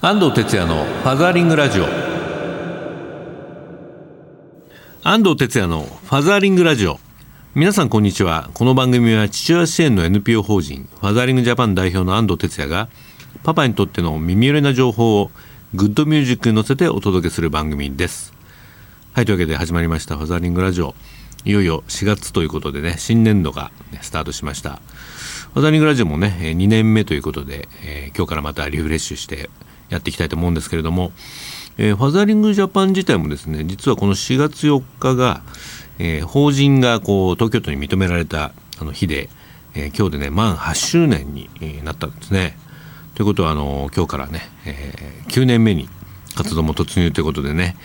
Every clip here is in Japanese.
安藤哲也のファザーリングラジオ。安藤哲也のファザーリングラジオ。皆さんこんにちは。この番組は父親支援の NPO 法人ファザーリングジャパン代表の安藤哲也がパパにとっての耳寄りな情報をグッドミュージックに乗せてお届けする番組です。はいというわけで始まりましたファザーリングラジオ。いよいよ4月ということでね新年度が、スタートしました。ファザーリングラジオもね2年目ということで、え、今日からまたリフレッシュしてやっていきたいと思うんですけれども、えー、ファザリングジャパン自体もですね実はこの4月4日が、えー、法人がこう東京都に認められたあの日で、えー、今日でね満8周年になったんですね。ということはあの今日からね、え、9年目に活動も突入ということでね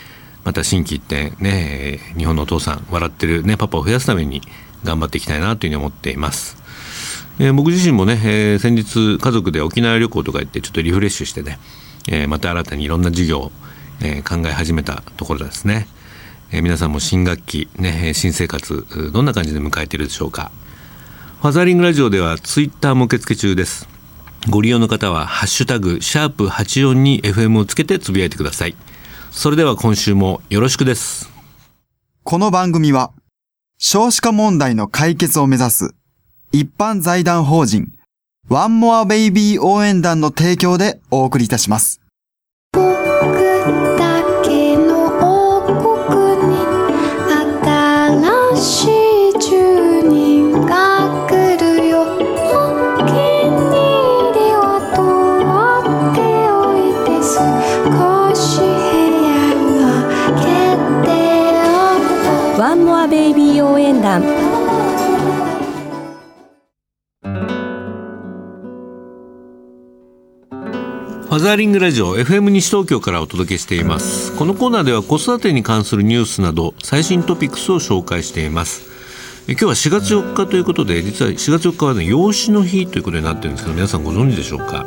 また心機一転ね日本のお父さん笑ってるねパパを増やすために頑張っていきたいなというふうに思っています。え、僕自身もね、え、先日家族で沖縄旅行とか行ってちょっとリフレッシュしてねえー、また新たにいろんな事業を、えー、考え始めたところですね、え、皆さんも新学期、ね、新生活どんな感じで迎えているでしょうか。ファザリングラジオではツイッターも受付中です。ご利用の方はハッシュタグシャープ84に FM をつけてつぶやいてください。それでは今週もよろしくです。この番組は少子化問題の解決を目指す一般財団法人ワンモアベイビー応援団の提供でお送りいたします。僕だけの王国に新しい住人が来るよ。お気に入りは取っておいて少し部屋は決定ワンモアベイビー応援団ファザーリングラジオ FM 西東京からお届けしています。このコーナーでは子育てに関するニュースなど最新トピックスを紹介しています。今日は4月4日ということで実は4月4日はね養子の日ということになってるんですけど皆さんご存知でしょうか？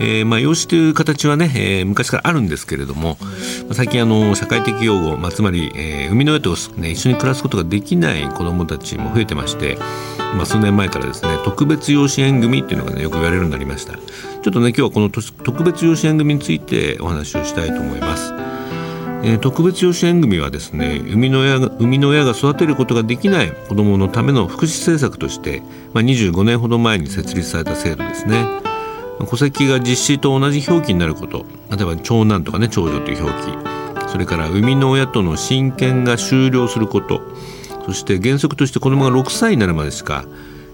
えー、まあ、養子という形はね、えー、昔からあるんですけれども、最近あの社会的養護、まあ、つまり、えー、生みの親と、ね、一緒に暮らすことができない子どもたちも増えてまして、まあ、数年前からですね特別養子縁組っていうのがねよく言われるようになりましたちょっとね今日はこの特別養子縁組についてお話をしたいと思います。えー、特別養子縁組はですね生みの親が生みの親が育てることができない子どものための福祉政策として、まあ、25年ほど前に設立された制度ですね。戸籍が実子と同じ表記になること例えば長男とかね長女という表記それから生みの親との親権が終了することそして原則として子どもが6歳になるまでしか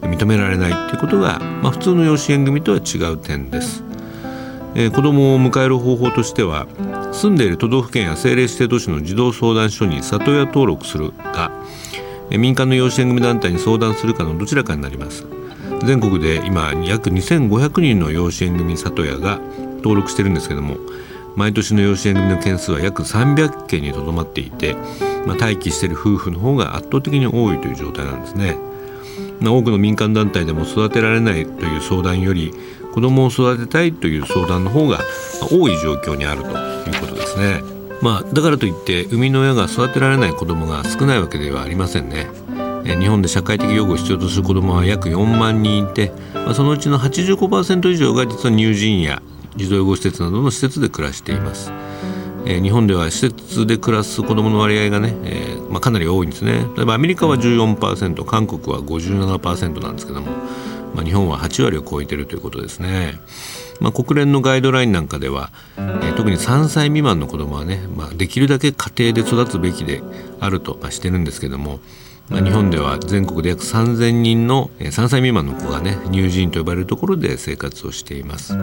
認められないということが、まあ、普通の養子縁組とは違う点です。えー、子どもを迎える方法としては住んでいる都道府県や政令指定都市の児童相談所に里親登録するか民間の養子縁組団体に相談するかのどちらかになります。全国で今約2500人の養子縁組里親が登録してるんですけども毎年の養子縁組の件数は約300件にとどまっていて、まあ、待機している夫婦の方が圧倒的に多いという状態なんですね。まあ、多くの民間団体でも育てられないという相談より子どもを育てたいという相談の方が多い状況にあるということですね。まあ、だからといって生みの親が育てられない子どもが少ないわけではありませんね。日本で社会的養護を必要とする子どもは約4万人いて、そのうちの85%以上が実は乳児院や児童養護施設などの施設で暮らしています。日本では施設で暮らす子どもの割合がね、えーまあ、かなり多いんですね例えばアメリカは14%韓国は57%なんですけども、まあ、日本は8割を超えているということですね。まあ、国連のガイドラインなんかでは、えー、特に3歳未満の子どもはね、ま、できるだけ家庭で育つべきであると、ま、してるんですけども、まあ、日本では全国で約3000人の3歳未満の子がね乳児院と呼ばれるところで生活をしています。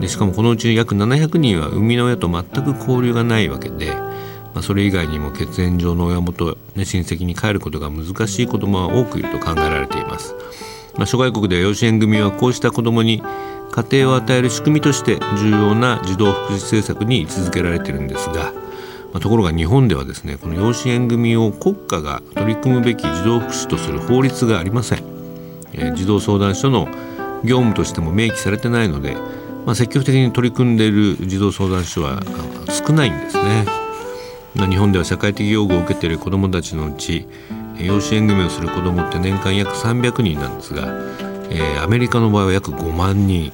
でしかもこのうち約700人は生みの親と全く交流がないわけで、まあ、それ以外にも血縁上の親元、ね、親戚に帰ることが難しい子どもは多くいると考えられています、まあ、諸外国では養子縁組はこうした子どもに家庭を与える仕組みとして重要な児童福祉政策に位置づけられているんですがまあ、ところが日本ではですねこの養子縁組を国家が取り組むべき児童福祉とする法律がありません、えー、児童相談所の業務としても明記されてないので、まあ、積極的に取り組んでいる児童相談所は少ないんですね、まあ、日本では社会的養護を受けている子どもたちのうち養子縁組をする子どもって年間約300人なんですが、えー、アメリカの場合は約5万人。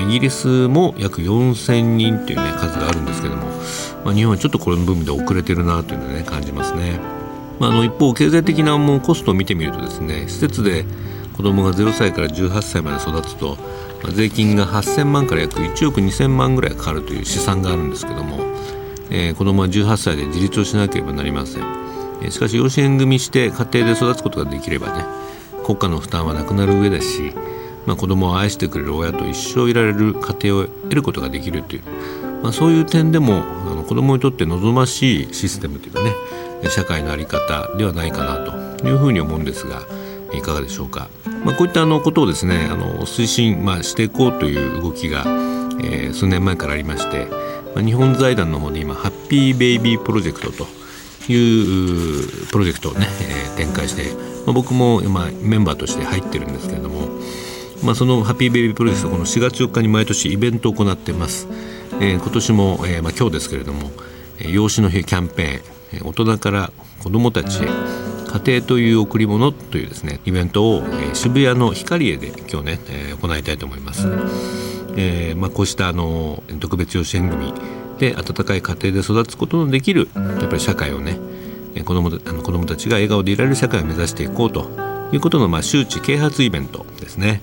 イギリスも約4000人っていうね数があるんですけども、まあ、日本はちょっとこれの部分で遅れてるなというのをね感じますね。まあ、あの一方経済的なもうコストを見てみるとですね施設で子どもが0歳から18歳まで育つと、まあ、税金が8000万から約1億2000万ぐらいかかるという試算があるんですけども、えー、子どもは18歳で自立をしなければなりません、えー、しかし養子縁組して家庭で育つことができればね国家の負担はなくなる上だしまあ、子供を愛してくれる親と一生いられる家庭を得ることができるという、まあ、そういう点でもあの子供にとって望ましいシステムというかね社会の在り方ではないかなというふうに思うんですがいかがでしょうか、まあ、こういったあのことをですねあの推進、まあ、していこうという動きが、えー、数年前からありまして、まあ、日本財団の方で今ハッピーベイビープロジェクトというプロジェクトをね、えー、展開して、まあ、僕も今メンバーとして入ってるんですけれどもまあ、そのハッピーベイビープロジェクトこの4月4日に毎年イベントを行っています、えー、今年も、えーまあ、今日ですけれども、養子の日キャンペーン大人から子どもたちへ家庭という贈り物というですねイベントを、えー、渋谷の光栄で今日ね、えー、行いたいと思います、えーまあ、こうしたあの特別養子縁組で温かい家庭で育つことのできるやっぱり社会をね子どもあの子供たちが笑顔でいられる社会を目指していこうということの、まあ、周知啓発イベントですね。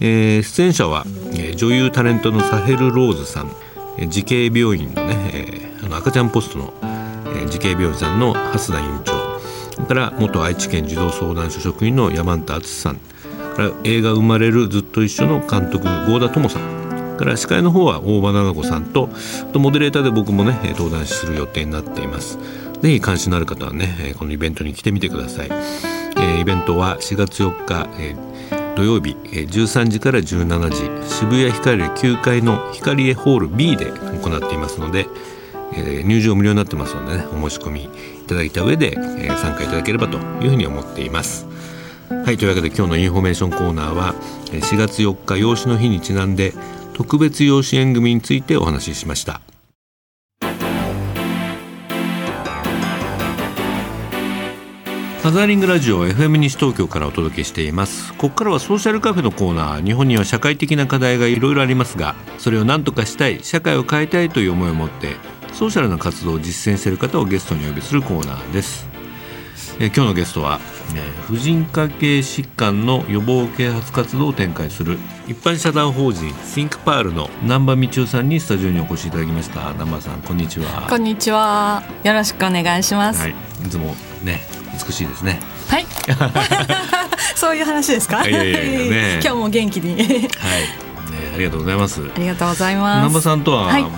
えー、出演者は、えー、女優タレントのサヘル・ローズさん、えー、慈恵病院のね、えー、あの赤ちゃんポストの、えー、慈恵病院さんの蓮田院長から元愛知県児童相談所職員の山田敦さんから映画「生まれるずっと一緒」の監督郷田智さんから司会の方は大場奈々子さんととモデレーターで僕もね登壇する予定になっています。ぜひ関心のある方はねこのイベントに来てみてください、えー、イベントは4月4日、えー土曜日13時から17時渋谷ヒカリエ9階のヒカリエホール B で行っていますので、え入場無料になってますのでねお申し込みいただいた上で、え参加いただければというふうに思っています。はいというわけで今日のインフォメーションコーナーは4月4日養子の日にちなんで特別養子縁組についてお話ししました。ファザーリングラジオ FM 西東京からお届けしています。ここからはソーシャルカフェのコーナー。日本には社会的な課題がいろいろありますがそれを何とかしたい社会を変えたいという思いを持ってソーシャルな活動を実践している方をゲストにお呼びするコーナーです。え今日のゲストは、え婦人科系疾患の予防啓発活動を展開する一般社団法人 ThinkPAR の南波道夫さんにスタジオにお越しいただきました。南波さんこんにちは。こんにちは。よろしくお願いします、はい、いつもね美しいですね。はい。そういう話ですか？いやいやいやね、今日も元気に。はい。ね、ありがとうございます。ありがとうございます。南波さんとは、もう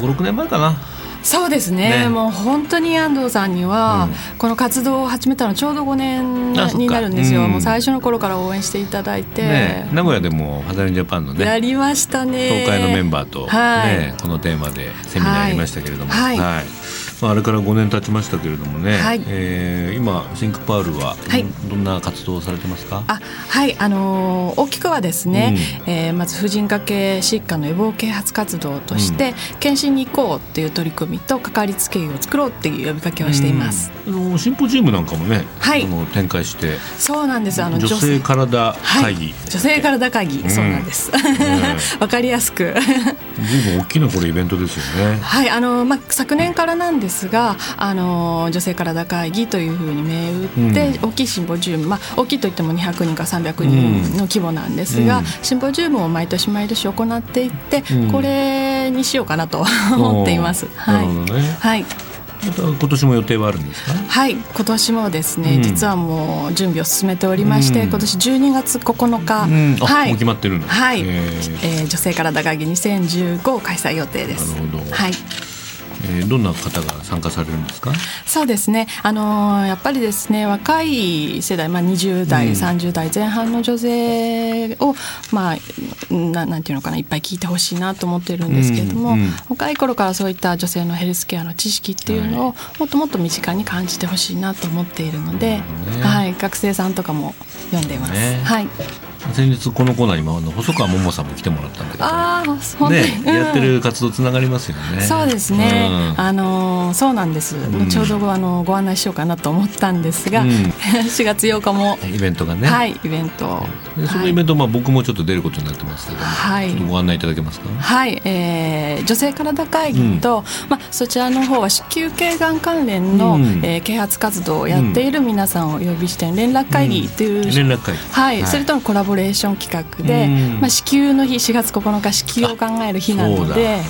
五六年前かな。そうですね、ね、もう本当に安藤さんには、うん、この活動を始めたのちょうど5年になるんですよ、うん、もう最初の頃から応援していただいて、ね、名古屋でもハザリンジャパンのねやりましたね東海のメンバーと、ね、はい、このテーマでセミナーやりましたけれども、はい、はいはいまあ、あれから5年経ちましたけれどもね、はい、えー、今シンクパールはど,、はい、どんな活動をされてますか？あはいあのー、大きくはですね、うん、えー、まず婦人科系疾患の予防啓発活動として、うん、検診に行こうっていう取り組みとかかりつけ医を作ろうっていう呼びかけをしています、うん、あのシンポジウムなんかもね、はい、あの展開してそうなんですあの女性体会議、はい、女性体会議、そうなんです、わ、かりやすく随分大きなこれイベントですよねはいあのまあ昨年からなんですがあの女性体会議というふうに銘打って、うん、大きいシンポジウム、まあ、大きいといっても200人か300人の規模なんですが、うん、シンポジウムを毎年毎年行っていって、うん、これにしようかなと 思っています。はい、ね、はい。今年も予定はあるんですか？はい。今年もですね、うん、実はもう準備を進めておりまして、うん、今年12月9日、うん、はい。もう決まってるの。はい、えー、えー、女性体会議2015を開催予定です。なるほど。はいえー、どんな方が参加されるんですか？そうですね、あのー、やっぱりですね若い世代、まあ、20代、うん、30代前半の女性を、まあ、ななんていうのかないっぱい聞いてほしいなと思ってるんですけれども、うんうん、若い頃からそういった女性のヘルスケアの知識っていうのを、もっともっと身近に感じてほしいなと思っているので、ね、はい、学生さんとかも読んでいます。ね、はい先日このコーナーにもあの細川桃さんも来てもらったんだけどああね、うん。やってる活動つながりますよね。そうですね、うん。あのーそうなんです、ん。ちょうどあのご案内しようかなと思ったんですが、うん。4月8日も、イベントがね。はいイベント。でそのイベント、まあ僕もちょっと出ることになってますけども、はい。ご案内いただけますか？はい、えー女性体会議と、まあ、そちらの方は子宮頸がん関連の、うん。えー啓発活動をやっている皆さんをお呼びして連絡会議という、連絡会議。はい、それとのコラボレーション企画で、うんまあ、子宮の日4月9日子宮を考える日なので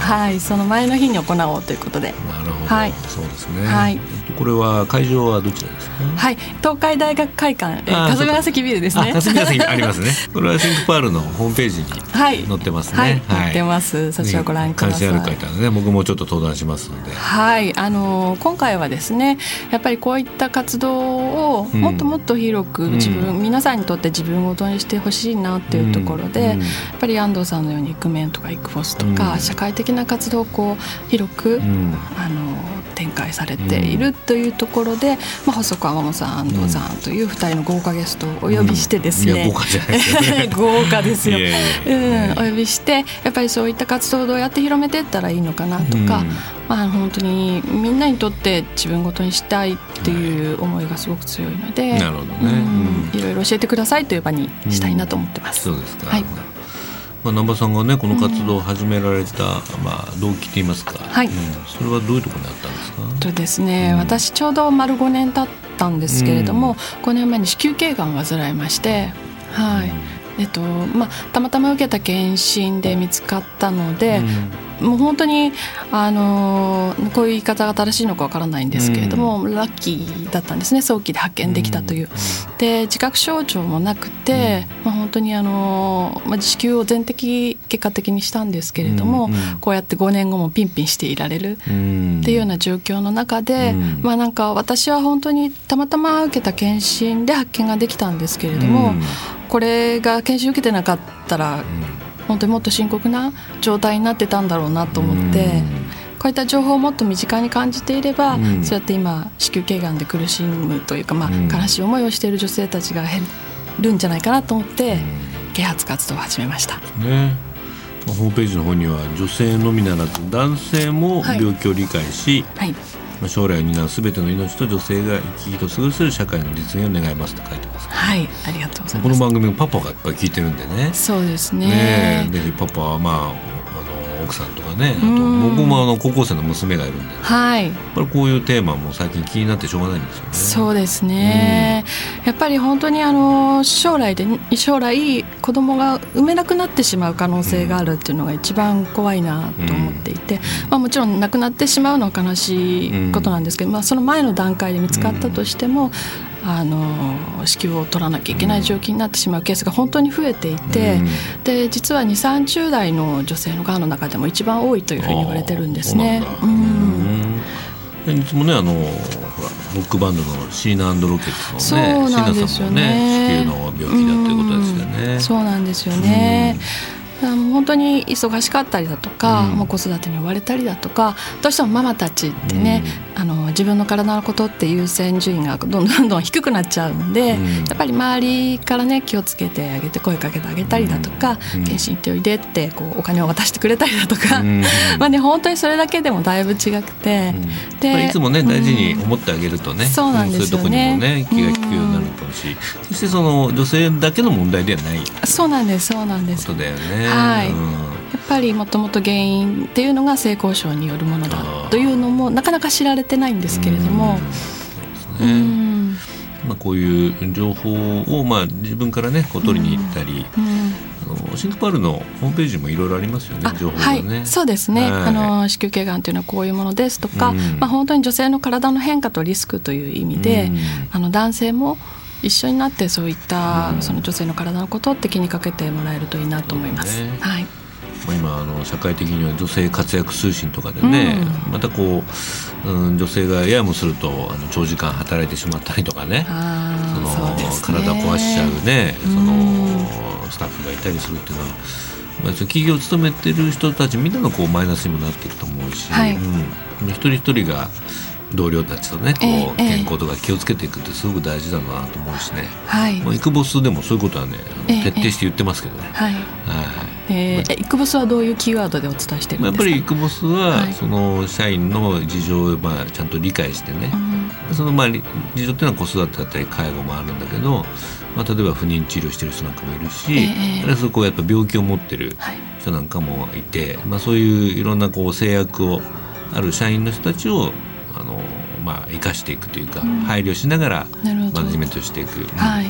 はい、その前の日に行おうということで、なるほど、はいそうですね。はいえっとこれは会場はどちらですか？はい、東海大学会館、えー霞ヶ関ビルですあ、ね。霞ヶ関ありますね。これはシンクパールのホームページにはい、載ってますね。はい、載ってます。そちらをご覧ください。関心ある方はね、僕もちょっと登壇しますので。はい、あの今回はですねやっぱりこういった活動をうんもっともっと広くうん自分、皆さんにとって自分ごとにしてほしいなっていうところで、うん。やっぱり安藤さんのようにイクメンとかイクフォスとか、うん。社会的な活動をこう広く、うん。あの展開されているというところで、まあ、細川マモさん安藤さんという2人の豪華ゲストをお呼びしてですね、うん。いや豪華じゃないですよね。豪華ですよ。いやいやいやうん、お呼びしてやっぱりそういった活動をどうやって広めていったらいいのかなとか、うん。まあ、本当にみんなにとって自分ごとにしたいっていう思いがすごく強いので、なるほどね。うんいろいろ教えてくださいという場にしたいなと思ってます。そうですか。はい。まあ、南波さんがねこの活動を始められた、まあ、動機って言いますか、はい。うん。それはどういうところにあったんですかとですね、うん。私ちょうど丸5年経ったんですけれども、5年前に子宮頸がんを患いまして、はいえっとまあ、たまたま受けた検診で見つかったので、もう本当にあのーこういう言い方が正しいのかわからないんですけれども、ラッキーだったんですね早期で発見できたという。で自覚症状もなくて、まあ、本当にあのー、まあ、子宮を全摘結果的にしたんですけれども、うんうん。こうやって5年後もピンピンしていられる。うん。っていうような状況の中で、うん。まあなんか私は本当にたまたま受けた検診で発見ができたんですけれども、うんこれが検診受けてなかったら本当にもっと深刻な状態になってたんだろうなと思って、こういった情報をもっと身近に感じていれば、うん。そうやって今子宮頸がんで苦しむというか、まあうん。悲しい思いをしている女性たちが減るんじゃないかなと思って、啓発活動を始めました。ね。まあホームページの方には女性のみならず男性もはい。病気を理解し、はいまあ、将来を担うすべての命と女性が生き生きと過ごせる社会の実現を願いますと書いてますはい、ありがとうございこのます。番組もパパがやっぱり聞いてるんでねそうですねね。えでパパはまあ奥さんとかねあとうん。僕もあの高校生の娘がいるんで、やっはい。ぱりこういうテーマも最近気になってしょうがないんですよね。そうですね、やっぱり本当にあの将来で将来子供が産めなくなってしまう可能性があるっていうのが一番怖いなと思っていて、まあ、もちろん亡くなってしまうのは悲しいことなんですけど、まあ、その前の段階で見つかったとしても、あの子宮を取らなきゃいけない状況になってしまうケースが本当に増えていて、うんで実は2 3 0代の女性のがんの中でも一番多いというふうに言われてるんですね。うなんいつもねあのほらロックバンドのシーナロケッツのねそうなんですよ椎名さんもねね。子宮の病気だということですよね。うんそうなんですよね。あの本当に忙しかったりだとか、うん。もう子育てに追われたりだとかどうしてもママたちってね、あの自分の体のことって優先順位がどんどんどんどん低くなっちゃうんで、うん。やっぱり周りからね気をつけてあげて声かけてあげたりだとか、うん。検診行っておいでってこうお金を渡してくれたりだとか、うん。まあね本当にそれだけでもだいぶ違くて、うん。やっぱりいつもね大事に思ってあげるとね、そうなんですよね。そういうとこにもね気が利くようになるかもしそしてその女性だけの問題ではない。こそうなんですそうなんです。とだよね。はい。うん。やっぱりもともと原因っていうのが性交渉によるものだと。いうのもなかなか知られてないんですけれども、そうん。まあ、こういう情報をまあ自分からねこう取りに行ったり、うんあのシンクパールのホームページもいろいろありますよねあ情報はい。がね。そうですね、はい。あの子宮頸がんというのはこういうものですとか、うん。まあ、本当に女性の体の変化とリスクという意味で、うん。あの男性も一緒になってそういった、うん。その女性の体のことって気にかけてもらえるといいなと思います。ね。はい。まあ、今あの社会的には女性活躍推進とかでね、またこう、うん、女性がややもするとあの長時間働いてしまったりとかねあそのね。体壊しちゃうねそうん。のスタッフがいたりするっていうのは、まあ、その企業を務めてる人たちみんなのこうマイナスにもなっていくと思うし、はい。うん、一人一人が同僚たちとねこう、ええ健康とか気をつけていくってすごく大事だなと思うしね、はい。まあ、イクボスでもそういうことはね徹底して言ってますけどね、はい。はい。えー、えイクボスはどういうキーワードでお伝えしてるまあ、んですか？やっぱりイクボスは、はいその社員の事情をまあちゃんと理解してね、そのまあり事情っていうのは子育てだったり介護もあるんだけど、まあ、例えば不妊治療してる人なんかもいるし、ええあるいはそこうやっぱ病気を持ってるはい。人なんかもいて、まあ、そういういろんなこう制約をある社員の人たちをあの、まあ、生かしていくというか、配慮しながらマネジメントしていく、はい。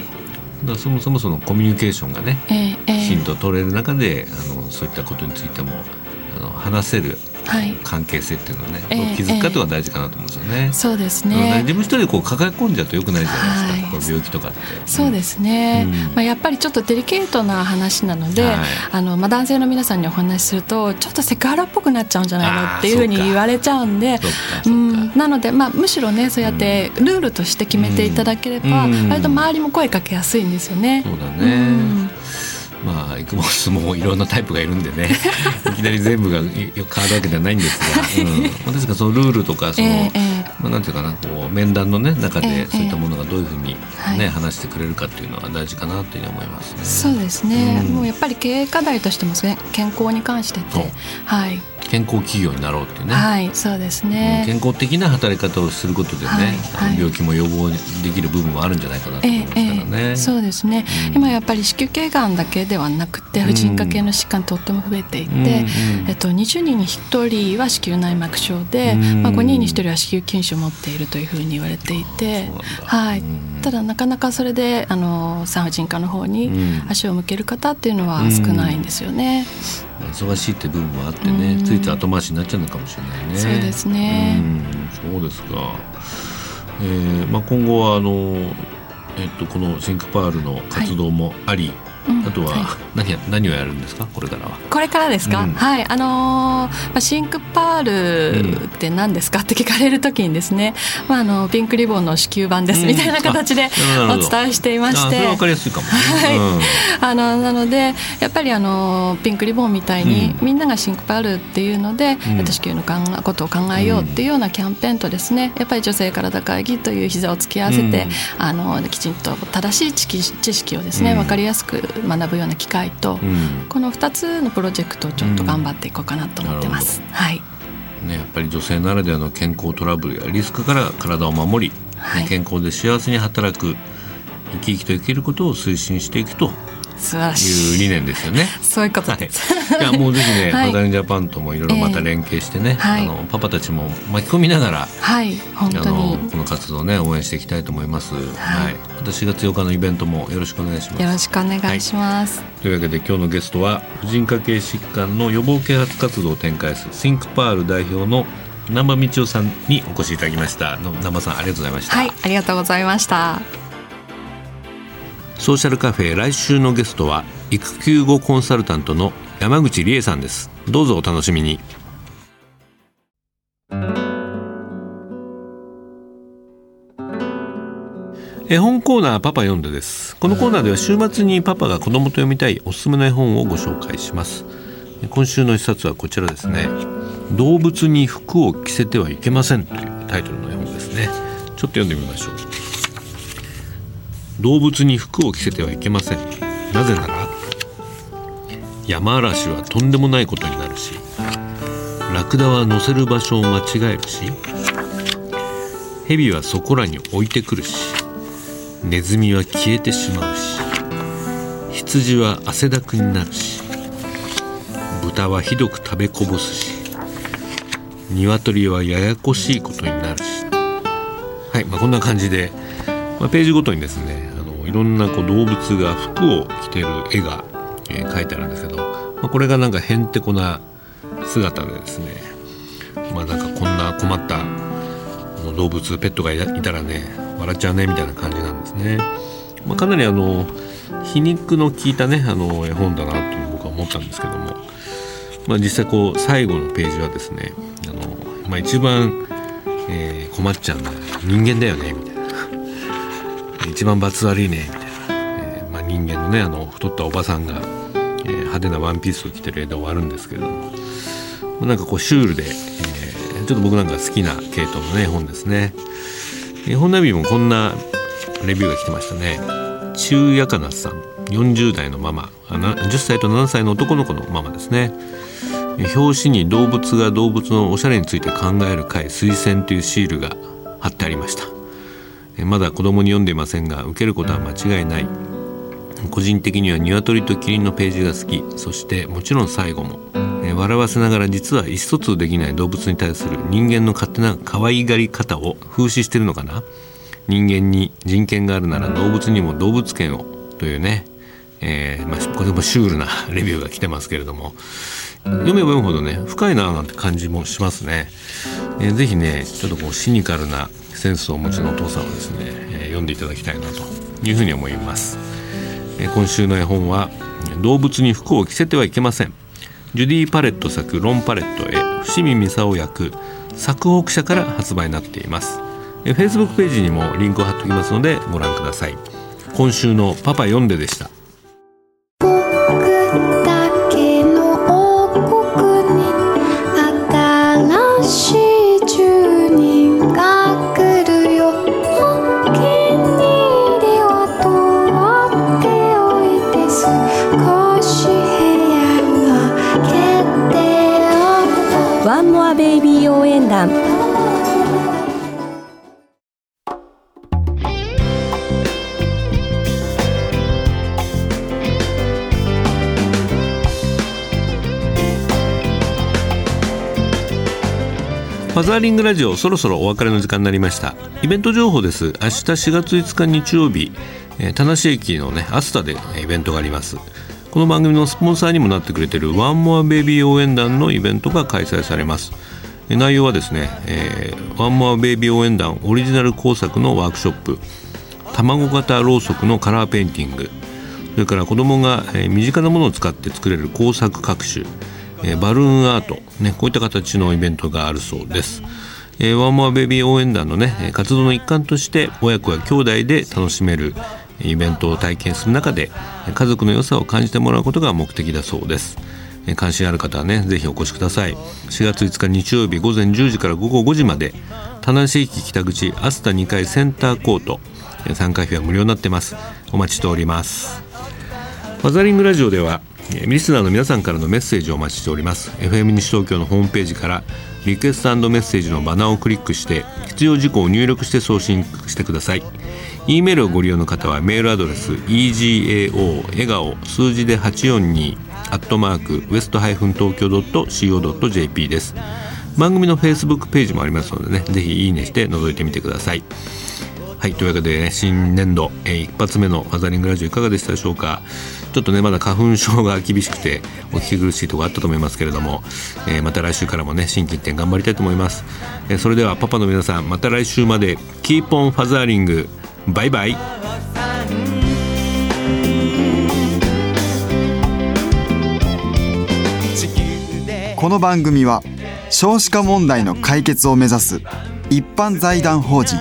だそもそもそのコミュニケーションがねえー、えきちんー、と取れる中であのそういったことについてもあの話せるはい関係性っていうのをね、ええどう築くかっていうのが大事かなと思うんですよね。そうですうんね。自分一人でこう抱え込んじゃうとよくないじゃないですか、はい。病気とかって。そうですね、うん。まあ、やっぱりちょっとデリケートな話なので、はい。あのまあ、男性の皆さんにお話しするとちょっとセクハラっぽくなっちゃうんじゃないのっていうふうに言われちゃうんでうん、なので、まあ、むしろねそうやってルールとして決めていただければ、うん。割と周りも声かけやすいんですよね。そうだうね。んまあイクボスもいろんなタイプがいるんでね。いきなり全部がい変わるわけではないんですが、うん、まあ確かそのルールとかその、ええええ。まあ、なんていうかなこう面談の、ね、中ええでそういったものがどういうふうに、ねはい。話してくれるかっていうのは大事かなっていうふうに思いますね。そうですね、うん。もうやっぱり経営課題としてもね健康に関してそう。て、はい、健康企業になろうっていうね、はい、そうですね。健康的な働き方をすることでね、はい病気も予防できる部分もあるんじゃないかなと思いますからね。そうですね、うん今やっぱり子宮頸がんだけではなくて婦人科系の疾患とっても増えていて、うんうん。えっと、20人に1人は子宮内膜症で、うん。まあ、5人に1人は子宮筋腫を持っているというふうに言われていてはい。うん。ただなかなかそれであの産婦人科の方にうん。足を向ける方っていうのは少ないんですよね。忙しいって部分もあってね、うんついつい後回しになっちゃうのかもしれないね。そうですねうんそうですか。えーまあ今後はあのえっとこのシンクパールの活動もあり、うんあとははい。何や、何をやるんですか？これからは。これからですか、うん。はい。あのーまあ、シンクパールって何ですかって聞かれる時にですね、まあ、あのピンクリボンの子宮版ですうん。みたいな形でお伝えしていまあして。それはわかりやすいかも。ね。はい。うん。あのなのでやっぱりあのピンクリボンみたいに、うん。みんながシンクパールっていうので、うん。えっと子宮の考えことを考えようっていうようなキャンペーンとですねやっぱり女性体会議という膝を突き合わせて、うん。あのきちんと正しい知識をですね、うん。分かりやすく学ぶような機会と、うん。この2つのプロジェクトをちょっと頑張っていこうかなと思ってます。はい。ね、やっぱり女性ならではの健康トラブルやリスクから体を守り、はい。健康で幸せに働く生き生きと生きることを推進していくと素晴らいしい。う理念ですよね。そういうことはい、です。いやもうぜひね、はいマダニジャパンともいろいろまた連携してね、はいあのパパたちも巻き込みながらはい、本あのこの活動をね応援していきたいと思います。はい、また4月8日のイベントもよろしくお願いします。よろしくお願いします。というわけで今日のゲストは婦人科系疾患の予防啓発活動を展開するシンクパール代表の南波道夫さんにお越しいただきましたの南波さんありがとうございました、はい、ありがとうございました。ソーシャルカフェ来週のゲストは育休後コンサルタントの山口理恵さんです。どうぞお楽しみに。絵本コーナーパパ読んでです。このコーナーでは週末にパパが子供と読みたいおすすめの絵本をご紹介します。今週の一冊はこちらですね。動物に服を着せてはいけませんというタイトルの絵本ですね。ちょっと読んでみましょう。動物に服を着せてはいけません。なぜなら山嵐はとんでもないことになるしラクダは乗せる場所を間違えるし蛇はそこらに置いてくるしネズミは消えてしまうし羊は汗だくになるし豚はひどく食べこぼすし鶏はややこしいことになるし。はい、まあ、こんな感じで、まあ、ページごとにですねいろんなこう動物が服を着てる絵が、えー描いてあるんですけど、まあ、これがなんかへんてこな姿でですねまあなんかこんな困った動物ペットがいたらね笑っちゃうねみたいな感じなんですね、まあ、かなりあの皮肉の効いたねあの絵本だなという僕は思ったんですけども、まあ、実際こう最後のページはですねあの、まあ、一番、えー困っちゃうのは人間だよねみたいな。一番罰悪いねみたいな、えーまあ、人間のねあの太ったおばさんが、えー派手なワンピースを着てる絵で終わるんですけれどもまあなんかこうシュールで、えーちょっちょっと僕なんか好きな系統のね本ですね。絵本ナビもこんなレビューが来てましたね。中やかなさん40代のママ10歳と7歳の男の子のママですね。表紙に動物が動物のおしゃれについて考える会推薦というシールが貼ってありました。まだ子供に読んでいませんが受けることは間違いない。個人的には鶏とキリンのページが好き。そしてもちろん最後も。笑わせながら実は意思疎通できない動物に対する人間の勝手な可愛がり方を風刺してるのかな？人間に人権があるなら動物にも動物権をというね、えーまあ、これもシュールな レビューが来てますけれども。読めば読むほどね深いななんて感じもしますね、えー、ぜひねちょっとこうシニカルなセンスをお持ちのお父さんをですね、えー、読んでいただきたいなというふうに思います、えー、今週の絵本は動物に服を着せてはいけません。ジュディ・パレット作ロン・パレットへ伏見美沙役作北社から発売になっています。え Facebook ページにもリンクを貼っておきますのでご覧ください。今週のパパ読んででした。ファザーリングラジオそろそろお別れの時間になりました。イベント情報です。明日4月5日日曜日、え、田無駅のねアスタでイベントがあります。この番組のスポンサーにもなってくれてるワンモアベイビー応援団のイベントが開催されます。内容はですね、えー、ワンモアベイビー応援団オリジナル工作のワークショップ卵型ろうそくのカラーペインティング。それから子どもが、身近なものを使って作れる工作各種、え、バルーンアート、ね、こういった形のイベントがあるそうです、えー、ワンモアベビー応援団のね活動の一環として親子や兄弟で楽しめるイベントを体験する中で家族の良さを感じてもらうことが目的だそうです。関心ある方はねぜひお越しください。4月5日日曜日午前10時から午後5時まで田無駅北口アスタ2階センターコート参加費は無料になってます。お待ちしております。マザリングラジオではリスナーの皆さんからのメッセージをお待ちしております。FM 西東京のホームページからリクエストメッセージのバナーをクリックして必要事項を入力して送信してください。E メールをご利用の方はメールアドレス egao 笑顔数字で842アットマークウエストハイフン東京 .co.jp です。番組の Facebook ページもありますのでねぜひいいねして覗いてみてください。はいというわけで、ね、新年度、えー、一発目のファザリングラジオいかがでしたでしょうか？ちょっとねまだ花粉症が厳しくてお聞き苦しいところあったと思いますけれども、えー、また来週からもね心機一転頑張りたいと思います、えー、それではパパの皆さんまた来週までキーポンファザリングバイバイ。この番組は少子化問題の解決を目指す一般財団法人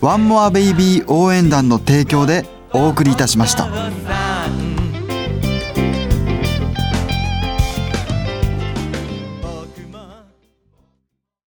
ワンモアベイビー応援団の提供でお送りいたしました。